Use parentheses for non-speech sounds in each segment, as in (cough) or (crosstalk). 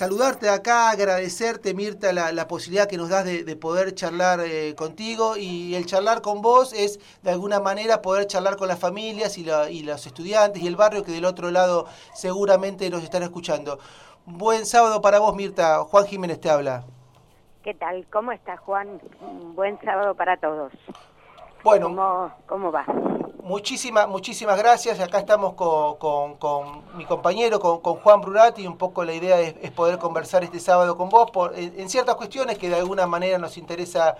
saludarte acá, agradecerte, Mirta, la, posibilidad que nos das de, poder charlar eh, contigo y el charlar con vos es de alguna manera poder charlar con las familias y, y los estudiantes y el barrio que del otro lado seguramente nos están escuchando. Buen sábado para vos, Mirta. Juan Jiménez te habla. ¿Qué tal? ¿Cómo estás, Juan? Buen sábado para todos. Bueno. ¿Cómo, cómo va? Muchísimas, muchísimas gracias. Acá estamos con, mi compañero, con, Juan Brurati. Un poco la idea es, poder conversar este sábado con vos por, en, ciertas cuestiones que de alguna manera nos interesa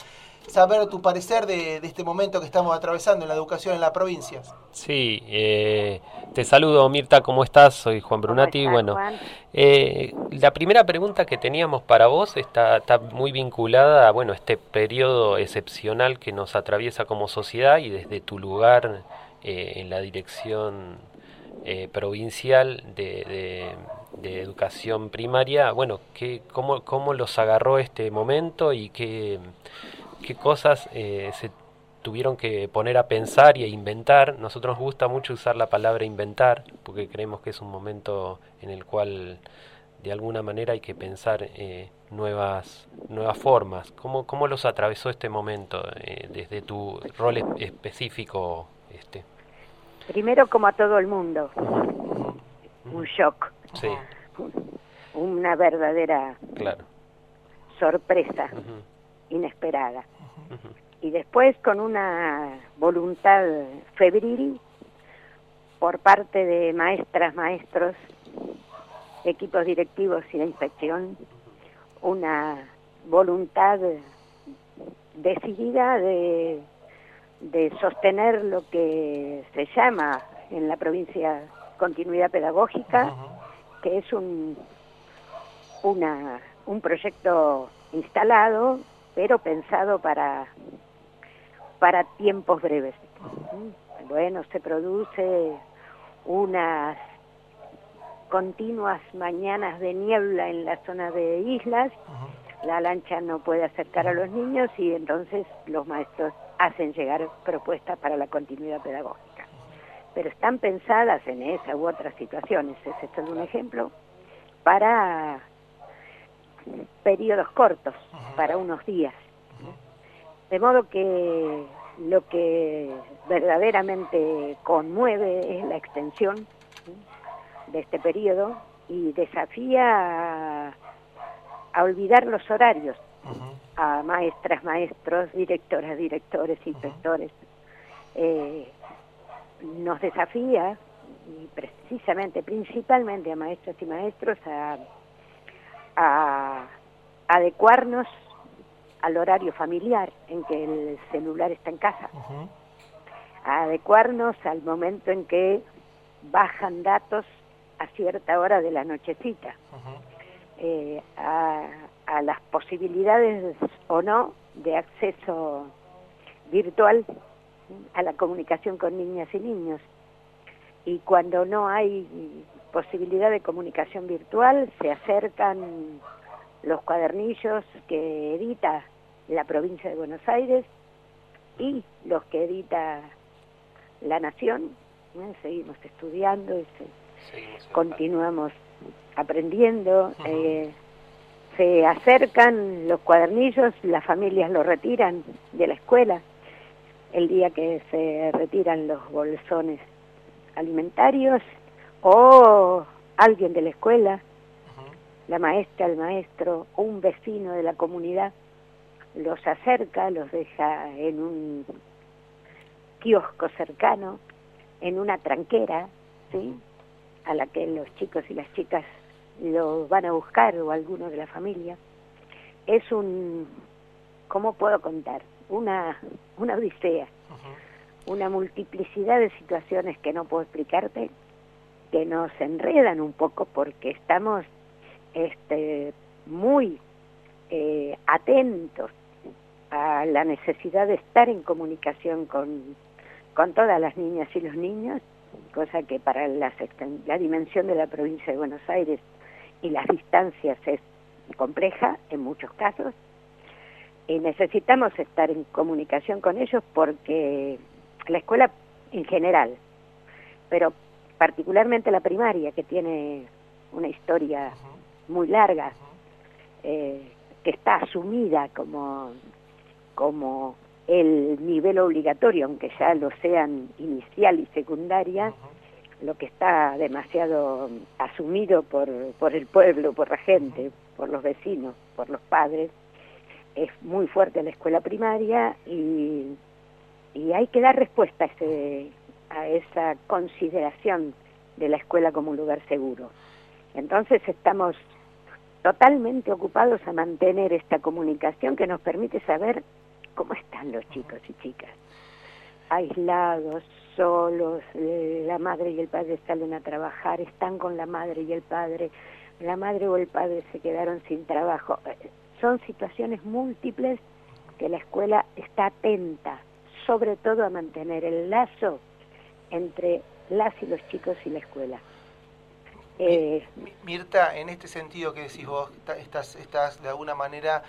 saber tu parecer de, este momento que estamos atravesando en la educación en la provincia. Sí, eh, te saludo Mirta, ¿cómo estás? Soy Juan Brunati. bueno, eh, la primera pregunta que teníamos para vos está, está, muy vinculada a bueno, este periodo excepcional que nos atraviesa como sociedad y desde tu lugar eh, en la dirección provincial de, educación primaria, bueno, ¿qué, cómo, ¿cómo los agarró este momento y qué qué cosas eh, se tuvieron que poner a pensar y a inventar. Nosotros nos gusta mucho usar la palabra inventar, porque creemos que es un momento en el cual de alguna manera hay que pensar eh, nuevas, nuevas formas. ¿Cómo, ¿Cómo los atravesó este momento eh, desde tu rol específico? este Primero, como a todo el mundo, un shock. Sí. Una verdadera claro. sorpresa inesperada. Y después con una voluntad febril por parte de maestras, maestros, equipos directivos y la inspección, una voluntad decidida de, de sostener lo que se llama en la provincia continuidad pedagógica, que es un, una, un proyecto instalado pero pensado para, para tiempos breves. Bueno, se produce unas continuas mañanas de niebla en la zona de islas, la lancha no puede acercar a los niños y entonces los maestros hacen llegar propuestas para la continuidad pedagógica. Pero están pensadas en esa u otras situaciones, ese es un ejemplo, para periodos cortos, para unos días. De modo que lo que verdaderamente conmueve es la extensión de este periodo y desafía a, olvidar los horarios a maestras, maestros, directoras, directores, inspectores. Eh, nos desafía, y precisamente, principalmente a maestras y maestros, a a adecuarnos al horario familiar en que el celular está en casa, adecuarnos al momento en que bajan datos a cierta hora de la nochecita, eh, a, a, las posibilidades o no de acceso virtual a la comunicación con niñas y niños. Y cuando no hay posibilidad de comunicación virtual, se acercan los cuadernillos que edita la provincia de Buenos Aires y los que edita la Nación. Seguimos estudiando y continuamos aprendiendo. Eh, se acercan los cuadernillos, las familias los retiran de la escuela el día que se retiran los bolsones alimentarios o alguien de la escuela, la maestra, el maestro, o un vecino de la comunidad, los acerca, los deja en un kiosco cercano, en una tranquera, ¿sí? a la que los chicos y las chicas lo van a buscar o alguno de la familia. Es un, ¿cómo puedo contar? Una, una odisea, una multiplicidad de situaciones que no puedo explicarte, que nos enredan un poco porque estamos este, muy eh, atentos a la necesidad de estar en comunicación con, con todas las niñas y los niños, cosa que para la, la dimensión de la provincia de Buenos Aires y las distancias es compleja en muchos casos, y necesitamos estar en comunicación con ellos porque la escuela en general, pero particularmente la primaria, que tiene una historia muy larga, eh, que está asumida como, como el nivel obligatorio, aunque ya lo sean inicial y secundaria, lo que está demasiado asumido por, por el pueblo, por la gente, por los vecinos, por los padres, es muy fuerte la escuela primaria y, y hay que dar respuesta a, ese, a esa consideración de la escuela como un lugar seguro. Entonces estamos totalmente ocupados a mantener esta comunicación que nos permite saber cómo están los chicos y chicas. Aislados, solos, la madre y el padre salen a trabajar, están con la madre y el padre, la madre o el padre se quedaron sin trabajo. Son situaciones múltiples que la escuela está atenta, sobre todo a mantener el lazo entre las y los chicos y la escuela. Eh, Mirta, en este sentido que decís vos, estás, estás de alguna manera,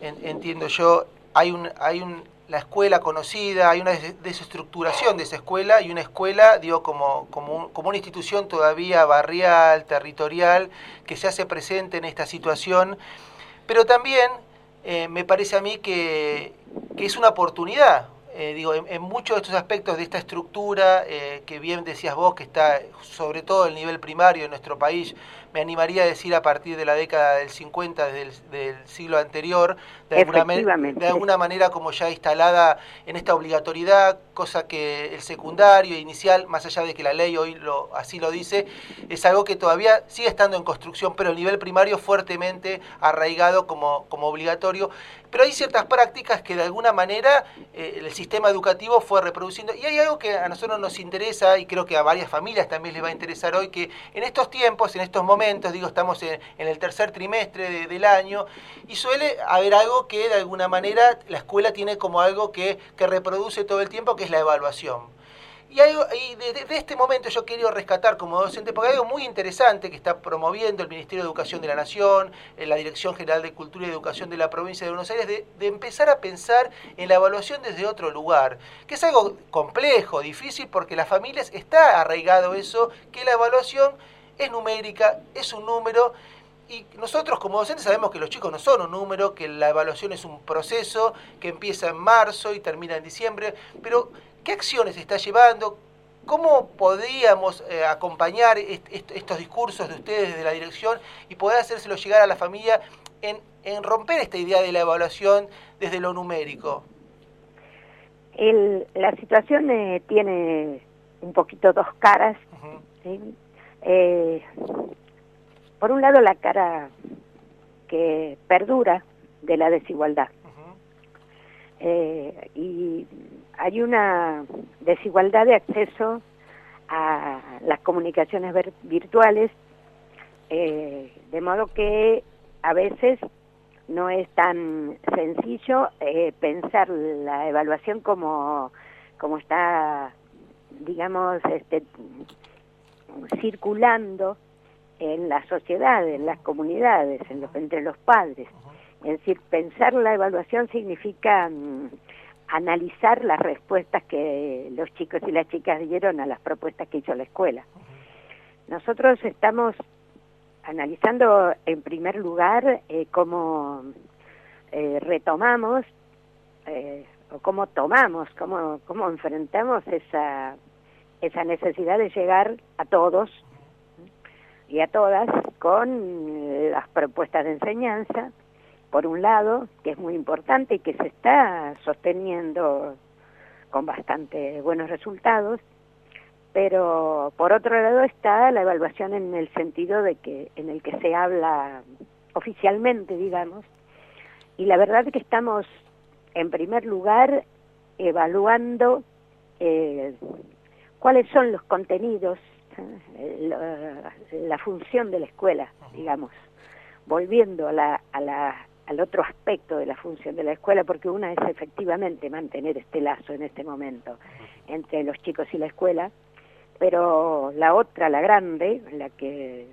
entiendo yo, hay un, hay un, la escuela conocida, hay una desestructuración de esa escuela y una escuela, digo, como, como, como una institución todavía barrial, territorial, que se hace presente en esta situación, pero también eh, me parece a mí que, que es una oportunidad, eh, digo, en, muchos de estos aspectos de esta estructura, eh, que bien decías vos, que está sobre todo el nivel primario en nuestro país, me animaría a decir a partir de la década del 50, del, del siglo anterior, de alguna, de alguna, manera como ya instalada en esta obligatoriedad, cosa que el secundario inicial, más allá de que la ley hoy lo, así lo dice, es algo que todavía sigue estando en construcción, pero el nivel primario fuertemente arraigado como, como obligatorio. Pero hay ciertas prácticas que de alguna manera eh, el sistema educativo fue reproduciendo. Y hay algo que a nosotros nos interesa, y creo que a varias familias también les va a interesar hoy, que en estos tiempos, en estos momentos, digo, estamos en, el tercer trimestre del año, y suele haber algo que de alguna manera la escuela tiene como algo que, que reproduce todo el tiempo, que es la evaluación. Y, hay, de, este momento yo quería rescatar como docente, porque hay algo muy interesante que está promoviendo el Ministerio de Educación de la Nación, en la Dirección General de Cultura y Educación de la provincia de Buenos Aires, de, de, empezar a pensar en la evaluación desde otro lugar, que es algo complejo, difícil, porque las familias está arraigado eso, que la evaluación es numérica, es un número, y nosotros como docentes sabemos que los chicos no son un número, que la evaluación es un proceso que empieza en marzo y termina en diciembre, pero ¿Qué acciones está llevando? ¿Cómo podríamos eh, acompañar estos discursos de ustedes desde la dirección y poder hacérselo llegar a la familia en, romper esta idea de la evaluación desde lo numérico? la situación eh, tiene un poquito dos caras. Eh, por un lado, la cara que perdura de la desigualdad. y hay una desigualdad de acceso a las comunicaciones virtuales, eh, de modo que a veces no es tan sencillo eh, pensar la evaluación como, como está, digamos, este, circulando en la sociedad, en las comunidades, en los, entre los padres. Es decir, pensar la evaluación significa mm, analizar las respuestas que los chicos y las chicas dieron a las propuestas que hizo la escuela. Nosotros estamos analizando en primer lugar eh, cómo eh, retomamos eh, o cómo tomamos, cómo, cómo enfrentamos esa, esa necesidad de llegar a todos y a todas con las propuestas de enseñanza, por un lado, que es muy importante y que se está sosteniendo con bastante buenos resultados, pero por otro lado está la evaluación en el sentido de que en el que se habla oficialmente, digamos, y la verdad es que estamos en primer lugar evaluando eh, cuáles son los contenidos, eh, la, función de la escuela, digamos, volviendo a la, a la al otro aspecto de la función de la escuela, porque una es efectivamente mantener este lazo en este momento entre los chicos y la escuela, pero la otra, la grande, la que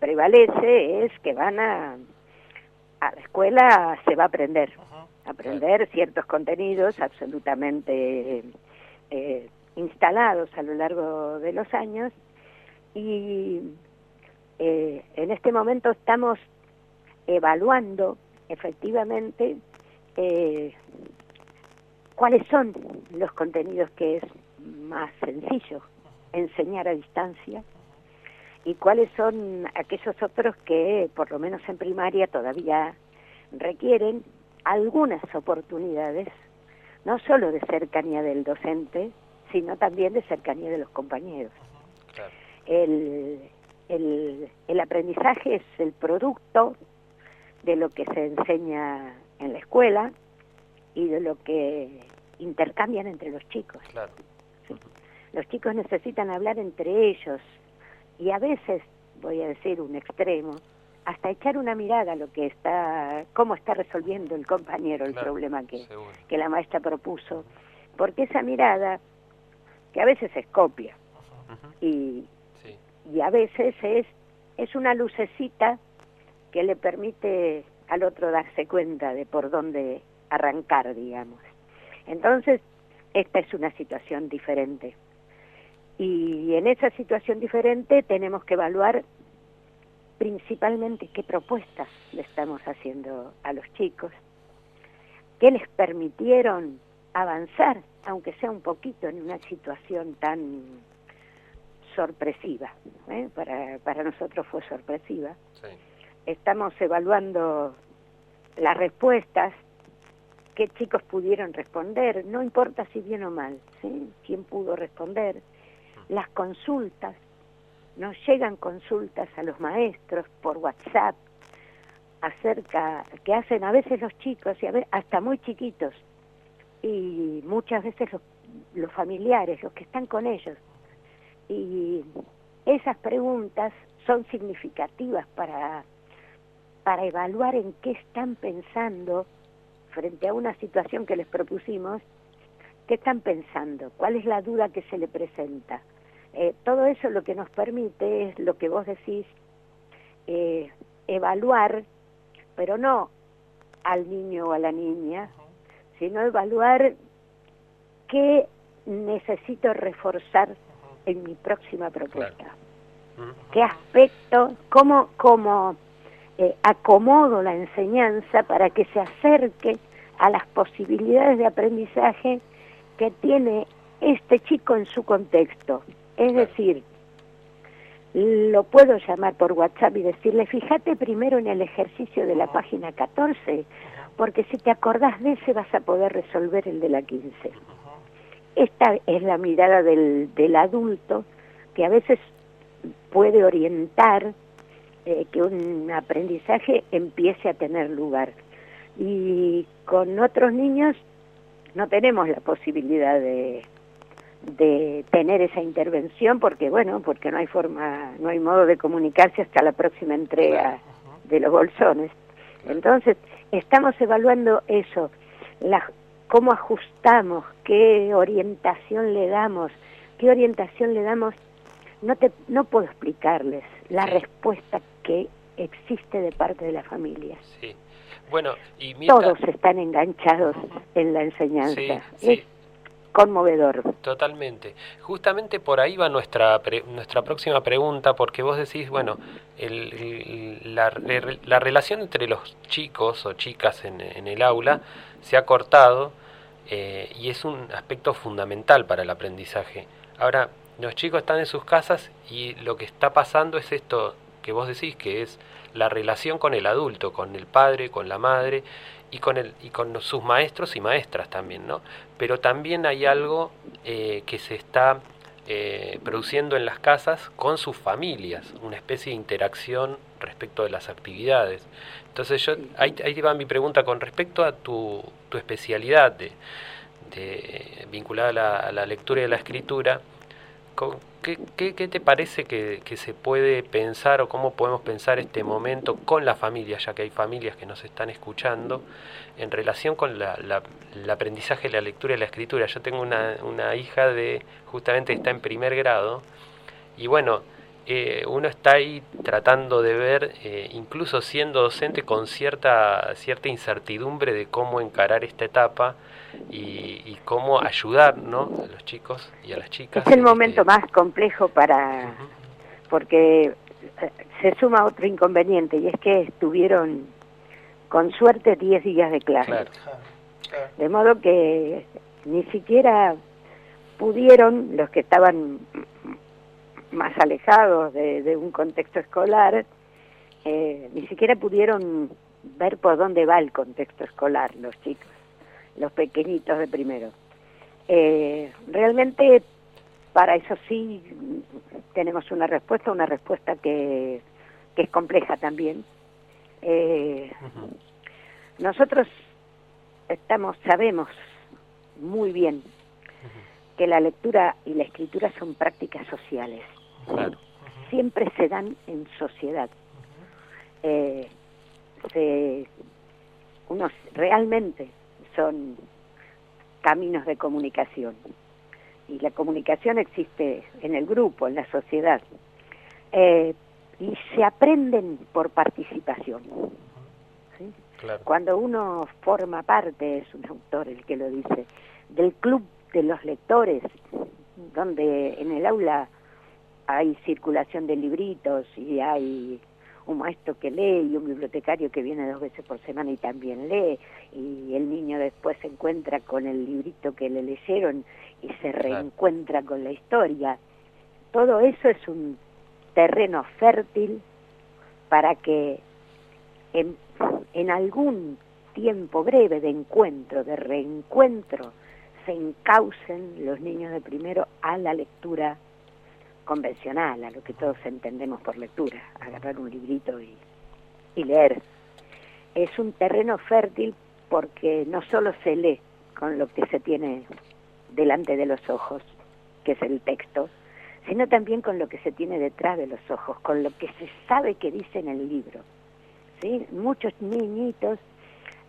prevalece es que van a, a la escuela se va a aprender, aprender ciertos contenidos absolutamente eh, instalados a lo largo de los años y eh, en este momento estamos evaluando efectivamente eh, cuáles son los contenidos que es más sencillo enseñar a distancia y cuáles son aquellos otros que, por lo menos en primaria, todavía requieren algunas oportunidades, no solo de cercanía del docente, sino también de cercanía de los compañeros. El, el, el aprendizaje es el producto de lo que se enseña en la escuela y de lo que intercambian entre los chicos. Los chicos necesitan hablar entre ellos y a veces, voy a decir un extremo, hasta echar una mirada a lo que está, cómo está resolviendo el compañero el problema que, que la maestra propuso, porque esa mirada, que a veces es copia, y, y a veces es, es una lucecita que le permite al otro darse cuenta de por dónde arrancar, digamos. Entonces, esta es una situación diferente. Y en esa situación diferente tenemos que evaluar principalmente qué propuestas le estamos haciendo a los chicos, qué les permitieron avanzar, aunque sea un poquito en una situación tan sorpresiva. ¿eh? Para, para nosotros fue sorpresiva. Estamos evaluando las respuestas, qué chicos pudieron responder, no importa si bien o mal, ¿sí? quién pudo responder, las consultas, nos llegan consultas a los maestros por WhatsApp acerca que hacen a veces los chicos y hasta muy chiquitos y muchas veces los, los familiares, los que están con ellos. Y esas preguntas son significativas para, para evaluar en qué están pensando frente a una situación que les propusimos, qué están pensando, cuál es la duda que se le presenta. Eh, todo eso lo que nos permite es lo que vos decís, eh, evaluar, pero no al niño o a la niña, sino evaluar qué necesito reforzar en mi próxima propuesta. ¿Qué aspecto, cómo, cómo eh, acomodo la enseñanza para que se acerque a las posibilidades de aprendizaje que tiene este chico en su contexto? Es decir, lo puedo llamar por WhatsApp y decirle, fíjate primero en el ejercicio de la página 14, porque si te acordás de ese vas a poder resolver el de la 15. Esta es la mirada del, del adulto que a veces puede orientar eh, que un aprendizaje empiece a tener lugar. Y con otros niños no tenemos la posibilidad de, de tener esa intervención porque bueno porque no hay forma no hay modo de comunicarse hasta la próxima entrega de los bolsones entonces estamos evaluando eso la, cómo ajustamos qué orientación le damos qué orientación le damos. No te no puedo explicarles la respuesta que existe de parte de la familia. Sí. bueno y todos están enganchados en la enseñanza. Sí, conmovedor. Totalmente. Justamente por ahí va nuestra, nuestra próxima pregunta, porque vos decís, bueno, el, la, la, relación entre los chicos o chicas en, en el aula se ha cortado eh, y es un aspecto fundamental para el aprendizaje. Ahora, los chicos están en sus casas y lo que está pasando es esto que vos decís, que es la relación con el adulto, con el padre, con la madre, y con, el, y con sus maestros y maestras también, ¿no? Pero también hay algo eh, que se está eh, produciendo en las casas con sus familias, una especie de interacción respecto de las actividades. Entonces yo, ahí, ahí va mi pregunta con respecto a tu, tu especialidad de, de vinculada a la, a la lectura y a la escritura, ¿Qué, te parece que, se puede pensar o cómo podemos pensar este momento con la familia, ya que hay familias que nos están escuchando, en relación con el aprendizaje la lectura y la escritura? Yo tengo una, una hija de justamente está en primer grado y bueno, eh, uno está ahí tratando de ver, eh, incluso siendo docente, con cierta, cierta incertidumbre de cómo encarar esta etapa y, cómo ayudar ¿no? a los chicos y a las chicas. Es el momento más complejo para, porque eh, se suma otro inconveniente y es que estuvieron con suerte 10 días de clase. De modo que ni siquiera pudieron, los que estaban más alejados de, un contexto escolar, eh, ni siquiera pudieron ver por dónde va el contexto escolar los chicos, los pequeñitos de primero. Eh, realmente para eso sí tenemos una respuesta, una respuesta que, que es compleja también. Eh, nosotros estamos, sabemos muy bien que la lectura y la escritura son prácticas sociales. Siempre se dan en sociedad. Eh, se, unos realmente son caminos de comunicación. Y la comunicación existe en el grupo, en la sociedad. Eh, y se aprenden por participación. Cuando uno forma parte, es un autor el que lo dice, del club de los lectores, donde en el aula hay circulación de libritos y hay un maestro que lee y un bibliotecario que viene dos veces por semana y también lee y el niño después se encuentra con el librito que le leyeron y se reencuentra con la historia. Todo eso es un terreno fértil para que en, en algún tiempo breve de encuentro, de reencuentro, se encaucen los niños de primero a la lectura convencional, a lo que todos entendemos por lectura, agarrar un librito y, leer. Es un terreno fértil porque no solo se lee con lo que se tiene delante de los ojos, que es el texto, sino también con lo que se tiene detrás de los ojos, con lo que se sabe que dice en el libro. ¿sí? Muchos niñitos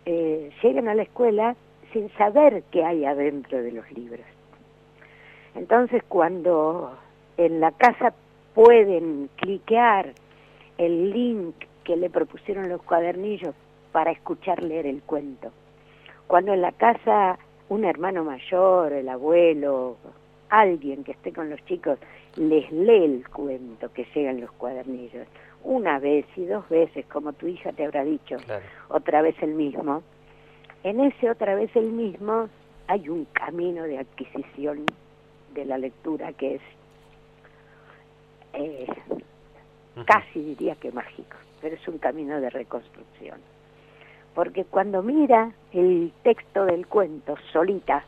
eh, llegan a la escuela sin saber qué hay adentro de los libros. Entonces cuando en la casa pueden cliquear el link que le propusieron los cuadernillos para escuchar leer el cuento. Cuando en la casa un hermano mayor, el abuelo, alguien que esté con los chicos, les lee el cuento que llega en los cuadernillos, una vez y dos veces, como tu hija te habrá dicho, otra vez el mismo, en ese otra vez el mismo hay un camino de adquisición de la lectura que es eh, casi diría que mágico, pero es un camino de reconstrucción. Porque cuando mira el texto del cuento solita,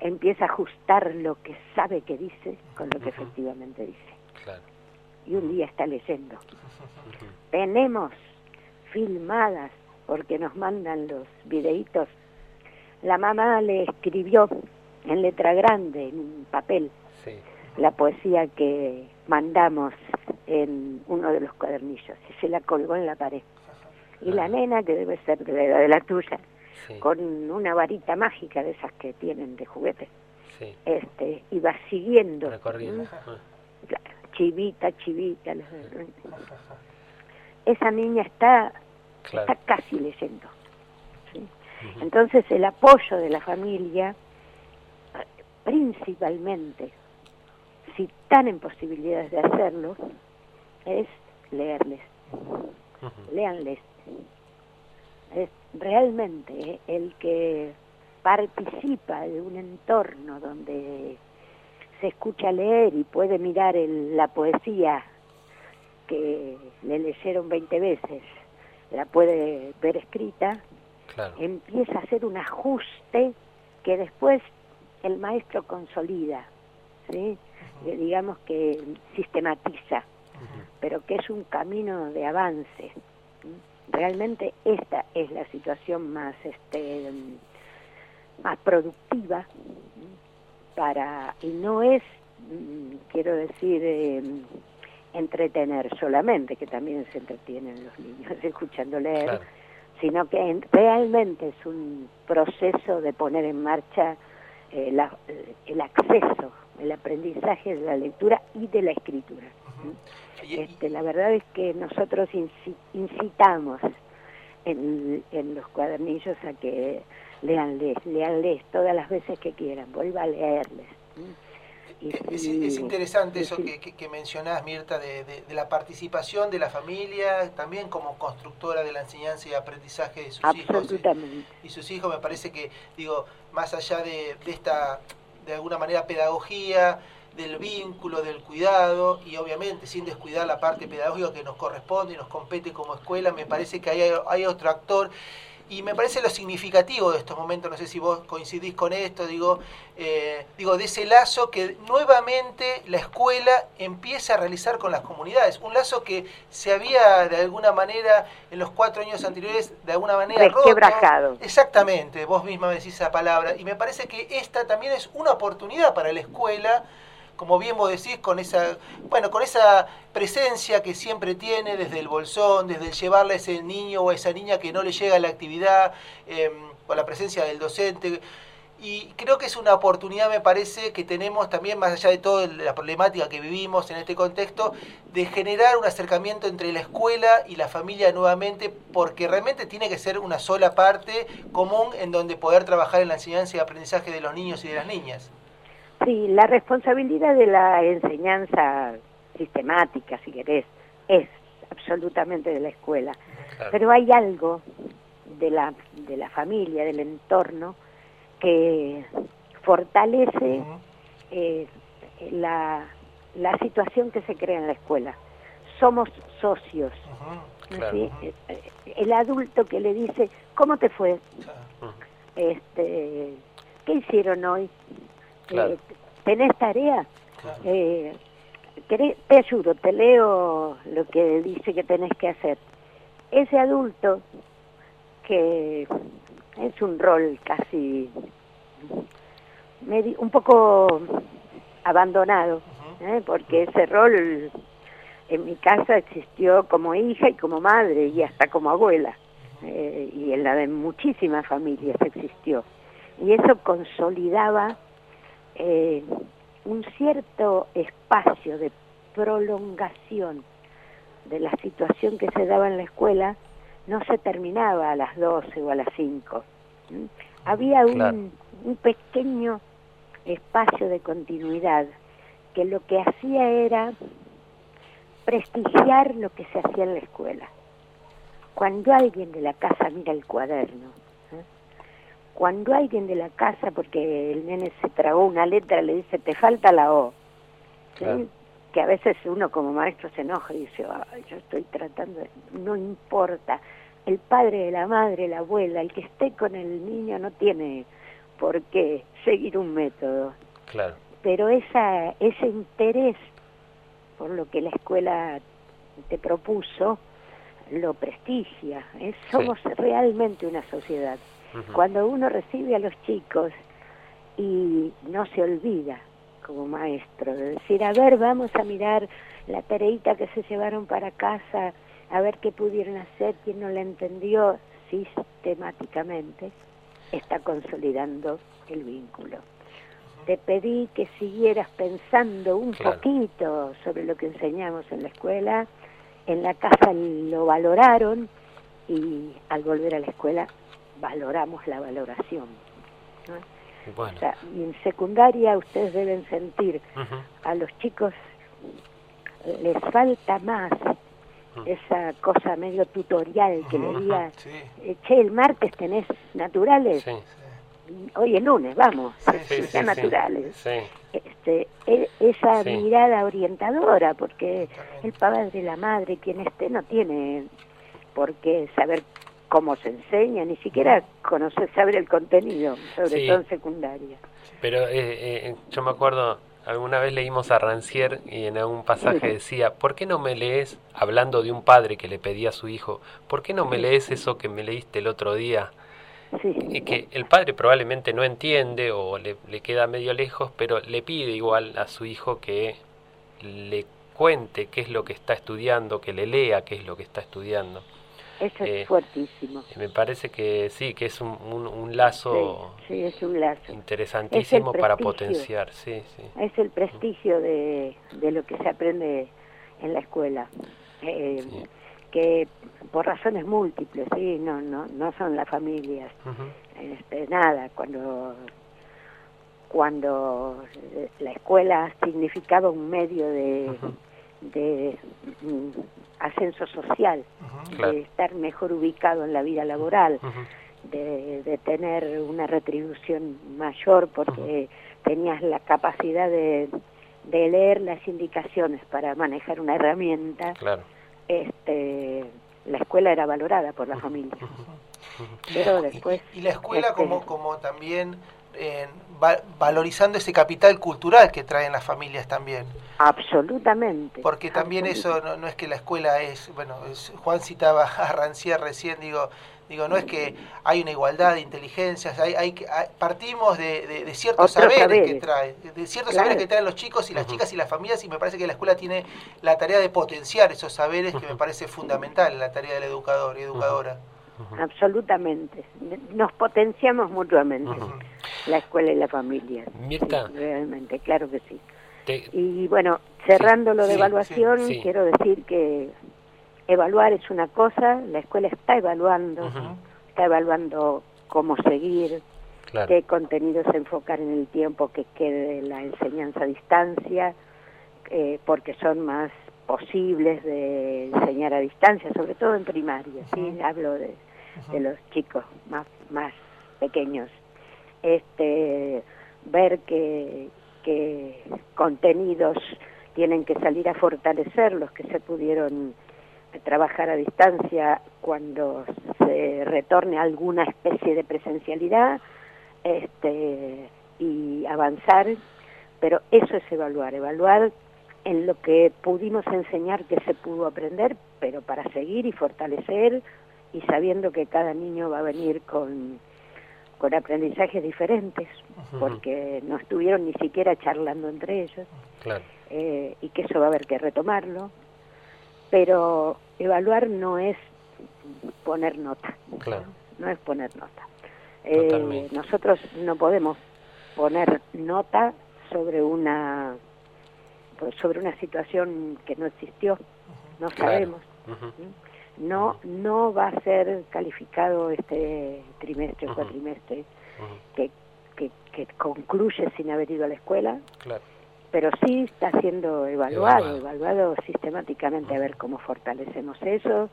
empieza a ajustar lo que sabe que dice con lo que efectivamente dice. Y un día está leyendo. Tenemos filmadas, porque nos mandan los videitos, la mamá le escribió en letra grande, en un papel, la poesía que mandamos en uno de los cuadernillos y se la colgó en la pared. Y la nena, que debe ser de la, de la tuya, con una varita mágica de esas que tienen de juguete, este, iba siguiendo. chivita, chivita. Esa niña está, está casi leyendo. Entonces el apoyo de la familia, principalmente, si están en posibilidades de hacerlo, es leerles. Leanles. Es realmente el que participa de un entorno donde se escucha leer y puede mirar la poesía que le leyeron 20 veces, la puede ver escrita, empieza a hacer un ajuste que después el maestro consolida, ¿sí? Digamos que sistematiza, pero que es un camino de avance. Realmente esta es la situación más, este, más productiva para y no es, mm, quiero decir, em, entretener solamente, que también se entretienen los niños (laughs) escuchando leer, sino que realmente es un proceso de poner en marcha eh, el acceso el aprendizaje de la lectura y de la escritura. Este, la verdad es que nosotros incitamos en, los cuadernillos a que leanles, leanles todas las veces que quieran, vuelva a leerles. es, interesante eso que, que, mencionás, Mirta, de, la participación de la familia, también como constructora de la enseñanza y aprendizaje de sus hijos. Y, sus hijos, me parece que, digo, más allá de, esta, de alguna manera, pedagogía, del vínculo, del cuidado, y obviamente sin descuidar la parte pedagógica que nos corresponde y nos compete como escuela, me parece que hay, otro actor y me parece lo significativo de estos momentos, no sé si vos coincidís con esto, digo, eh, digo, de ese lazo que nuevamente la escuela empieza a realizar con las comunidades, un lazo que se había de alguna manera en los cuatro años anteriores de alguna manera roto. Exactamente, vos misma me decís esa palabra, y me parece que esta también es una oportunidad para la escuela como bien vos decís, con esa, bueno, con esa presencia que siempre tiene desde el bolsón, desde el llevarle a ese niño o a esa niña que no le llega a la actividad, eh, con la presencia del docente. Y creo que es una oportunidad, me parece, que tenemos también, más allá de toda la problemática que vivimos en este contexto, de generar un acercamiento entre la escuela y la familia nuevamente, porque realmente tiene que ser una sola parte común en donde poder trabajar en la enseñanza y aprendizaje de los niños y de las niñas. Sí, la responsabilidad de la enseñanza sistemática, si querés, es absolutamente de la escuela. Pero hay algo de la, de la familia, del entorno, que fortalece eh, la, la situación que se crea en la escuela. Somos socios. El adulto que le dice, ¿cómo te fue? Este, ¿Qué hicieron hoy? Eh, ¿Tenés tarea? Eh, te ayudo, te leo lo que dice que tenés que hacer. Ese adulto, que es un rol casi un poco abandonado, ¿eh? porque ese rol en mi casa existió como hija y como madre y hasta como abuela, y en la de muchísimas familias existió. Y eso consolidaba eh, un cierto espacio de prolongación de la situación que se daba en la escuela no se terminaba a las 12 o a las 5. Había un, un pequeño espacio de continuidad que lo que hacía era prestigiar lo que se hacía en la escuela. Cuando alguien de la casa mira el cuaderno cuando alguien de la casa, porque el nene se tragó una letra, le dice, te falta la O, que a veces uno como maestro se enoja y dice, yo estoy tratando, no importa, el padre, la madre, la abuela, el que esté con el niño no tiene por qué seguir un método. Claro. Pero esa, ese interés por lo que la escuela te propuso, lo prestigia. somos realmente una sociedad. Cuando uno recibe a los chicos y no se olvida como maestro de decir, a ver, vamos a mirar la tareita que se llevaron para casa, a ver qué pudieron hacer, quién no la entendió sistemáticamente, está consolidando el vínculo. Te pedí que siguieras pensando un poquito sobre lo que enseñamos en la escuela, en la casa lo valoraron y al volver a la escuela valoramos la valoración. y en secundaria ustedes deben sentir, a los chicos les falta más esa cosa medio tutorial que le diga, eh, che, el martes tenés naturales, hoy es lunes, vamos, naturales. Este, e, esa mirada orientadora, porque el padre, la madre, quien esté, no tiene por qué saber cómo se enseña, ni siquiera conocer, saber el contenido, sobre todo en secundaria. Pero eh, eh, yo me acuerdo, alguna vez leímos a Rancière y en algún pasaje decía, ¿por qué no me lees, hablando de un padre que le pedía a su hijo, ¿por qué no me lees eso que me leíste el otro día? Y que el padre probablemente no entiende o le, le queda medio lejos, pero le pide igual a su hijo que le cuente qué es lo que está estudiando, que le lea qué es lo que está estudiando. Eso es eh, fuertísimo. Me parece que sí, que es un, un, lazo, sí, es un lazo interesantísimo para potenciar. Sí, sí. Es el prestigio de, de lo que se aprende en la escuela. Eh, que por razones múltiples, sí, no, no, no son las familias. este, nada, cuando cuando la escuela significaba un medio de, mm, ascenso social, de estar mejor ubicado en la vida laboral, de, tener una retribución mayor porque tenías la capacidad de, leer las indicaciones para manejar una herramienta. Este, la escuela era valorada por la familia. Pero después... Y, la escuela este, como, como también valorizando ese capital cultural que traen las familias también. Absolutamente. Porque también eso no, es que la escuela es, bueno, Juan citaba a Rancière recién, digo, digo, no es que hay una igualdad de inteligencias, hay, hay, partimos de, de, ciertos saberes, que traen, de ciertos saberes que traen los chicos y las chicas y las familias, y me parece que la escuela tiene la tarea de potenciar esos saberes que me parece fundamental en la tarea del educador y educadora. Absolutamente. Nos potenciamos mutuamente, la escuela y la familia. Mirta. realmente, claro que sí. Y bueno, cerrando lo de evaluación, quiero decir que evaluar es una cosa, la escuela está evaluando, está evaluando cómo seguir, qué contenidos enfocar en el tiempo que quede la enseñanza a distancia, eh, porque son más posibles de enseñar a distancia, sobre todo en primaria, ¿sí? hablo de, de los chicos más, más pequeños. Este, ver que, que contenidos tienen que salir a fortalecer los que se pudieron trabajar a distancia cuando se retorne alguna especie de presencialidad este, y avanzar, pero eso es evaluar, evaluar en lo que pudimos enseñar que se pudo aprender, pero para seguir y fortalecer y sabiendo que cada niño va a venir con, con aprendizajes diferentes, porque no estuvieron ni siquiera charlando entre ellos, eh, y que eso va a haber que retomarlo, pero evaluar no es poner nota, ¿no? es poner nota. Eh, nosotros no podemos poner nota sobre una sobre una situación que no existió, no sabemos no no va a ser calificado este trimestre o cuatrimestre que, que, concluye sin haber ido a la escuela pero sí está siendo evaluado evaluado, sistemáticamente a ver cómo fortalecemos eso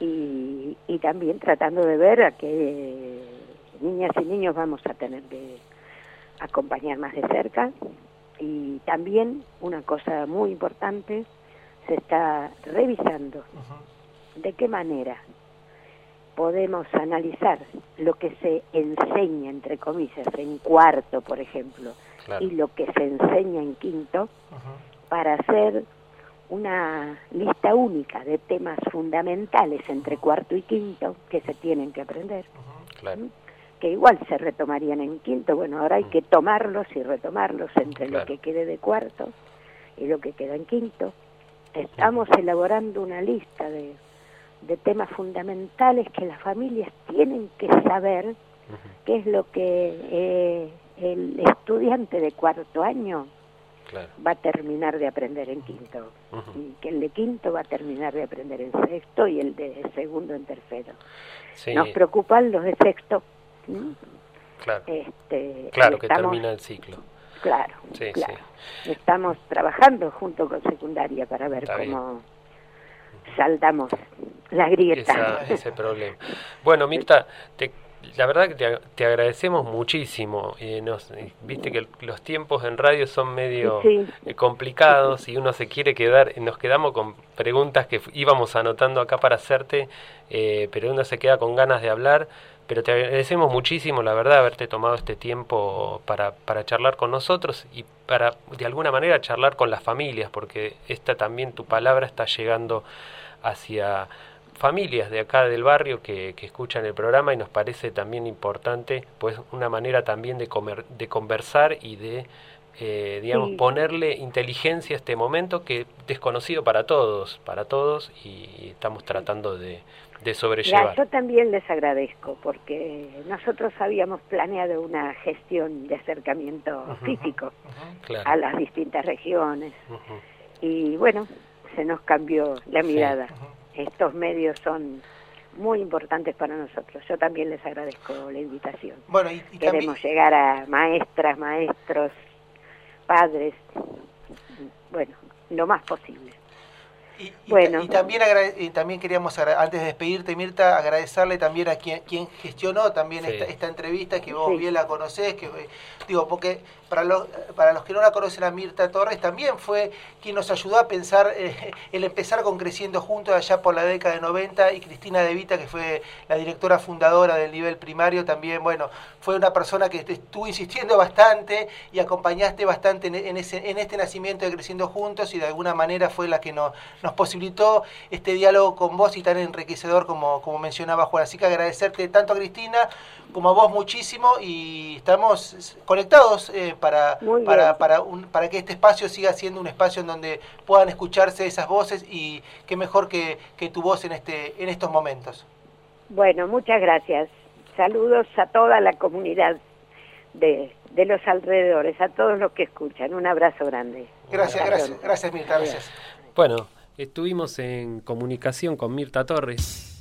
y, y también tratando de ver a qué niñas y niños vamos a tener que acompañar más de cerca. Y también una cosa muy importante se está revisando de qué manera podemos analizar lo que se enseña, entre comillas, en cuarto, por ejemplo, y lo que se enseña en quinto, para hacer una lista única de temas fundamentales entre cuarto y quinto que se tienen que aprender, que igual se retomarían en quinto, bueno, ahora hay que tomarlos y retomarlos entre lo que quede de cuarto y lo que queda en quinto. Estamos elaborando una lista de de temas fundamentales que las familias tienen que saber, qué es lo que eh, el estudiante de cuarto año va a terminar de aprender en quinto, y que el de quinto va a terminar de aprender en sexto y el de segundo en tercero. Nos preocupan los de sexto. Claro, este, claro que termina el ciclo. Claro, claro. Estamos trabajando junto con secundaria para ver cómo saldamos la grieta. ese problema. Bueno, Mirta, la verdad que te, agradecemos muchísimo. y nos, viste que los tiempos en radio son medio eh, complicados y uno se quiere quedar, nos quedamos con preguntas que íbamos anotando acá para hacerte, eh, pero uno se queda con ganas de hablar. Pero te agradecemos muchísimo, la verdad, haberte tomado este tiempo para, para charlar con nosotros y para, de alguna manera, charlar con las familias, porque esta también, tu palabra está llegando hacia familias de acá del barrio que, que, escuchan el programa y nos parece también importante, pues una manera también de, comer, de conversar y de, eh, digamos, ponerle inteligencia a este momento que es desconocido para todos, para todos y estamos tratando de, de sobrellevar. yo también les agradezco porque nosotros habíamos planeado una gestión de acercamiento físico a las distintas regiones y bueno, se nos cambió la mirada. Estos medios son muy importantes para nosotros. Yo también les agradezco la invitación. Bueno, y, Queremos llegar a maestras, maestros, padres, bueno, lo más posible. Y, bueno. y también, también queríamos, antes de despedirte, Mirta, agradecerle también a quien, quien gestionó también esta, esta, entrevista, que vos bien la conocés, que digo, porque para los, para los que no la conocen a Mirta Torres, también fue quien nos ayudó a pensar eh, el empezar con Creciendo Juntos allá por la década de 90 y Cristina De Vita, que fue la directora fundadora del nivel primario, también, bueno, fue una persona que estuvo insistiendo bastante y acompañaste bastante en, ese, en este nacimiento de Creciendo Juntos y de alguna manera fue la que nos, nos posibilitó este diálogo con vos y tan enriquecedor como, como mencionaba Juan. Así que agradecerte tanto a Cristina como a vos muchísimo y estamos conectados eh, para, para, para, un, para que este espacio siga siendo un espacio en donde puedan escucharse esas voces y qué mejor que, que tu voz en, este, en estos momentos. Bueno, muchas gracias. Saludos a toda la comunidad de, de los alrededores, a todos los que escuchan. Un abrazo grande. Gracias, gracias, gracias Mirta, gracias. Bueno, estuvimos en comunicación con Mirta Torres.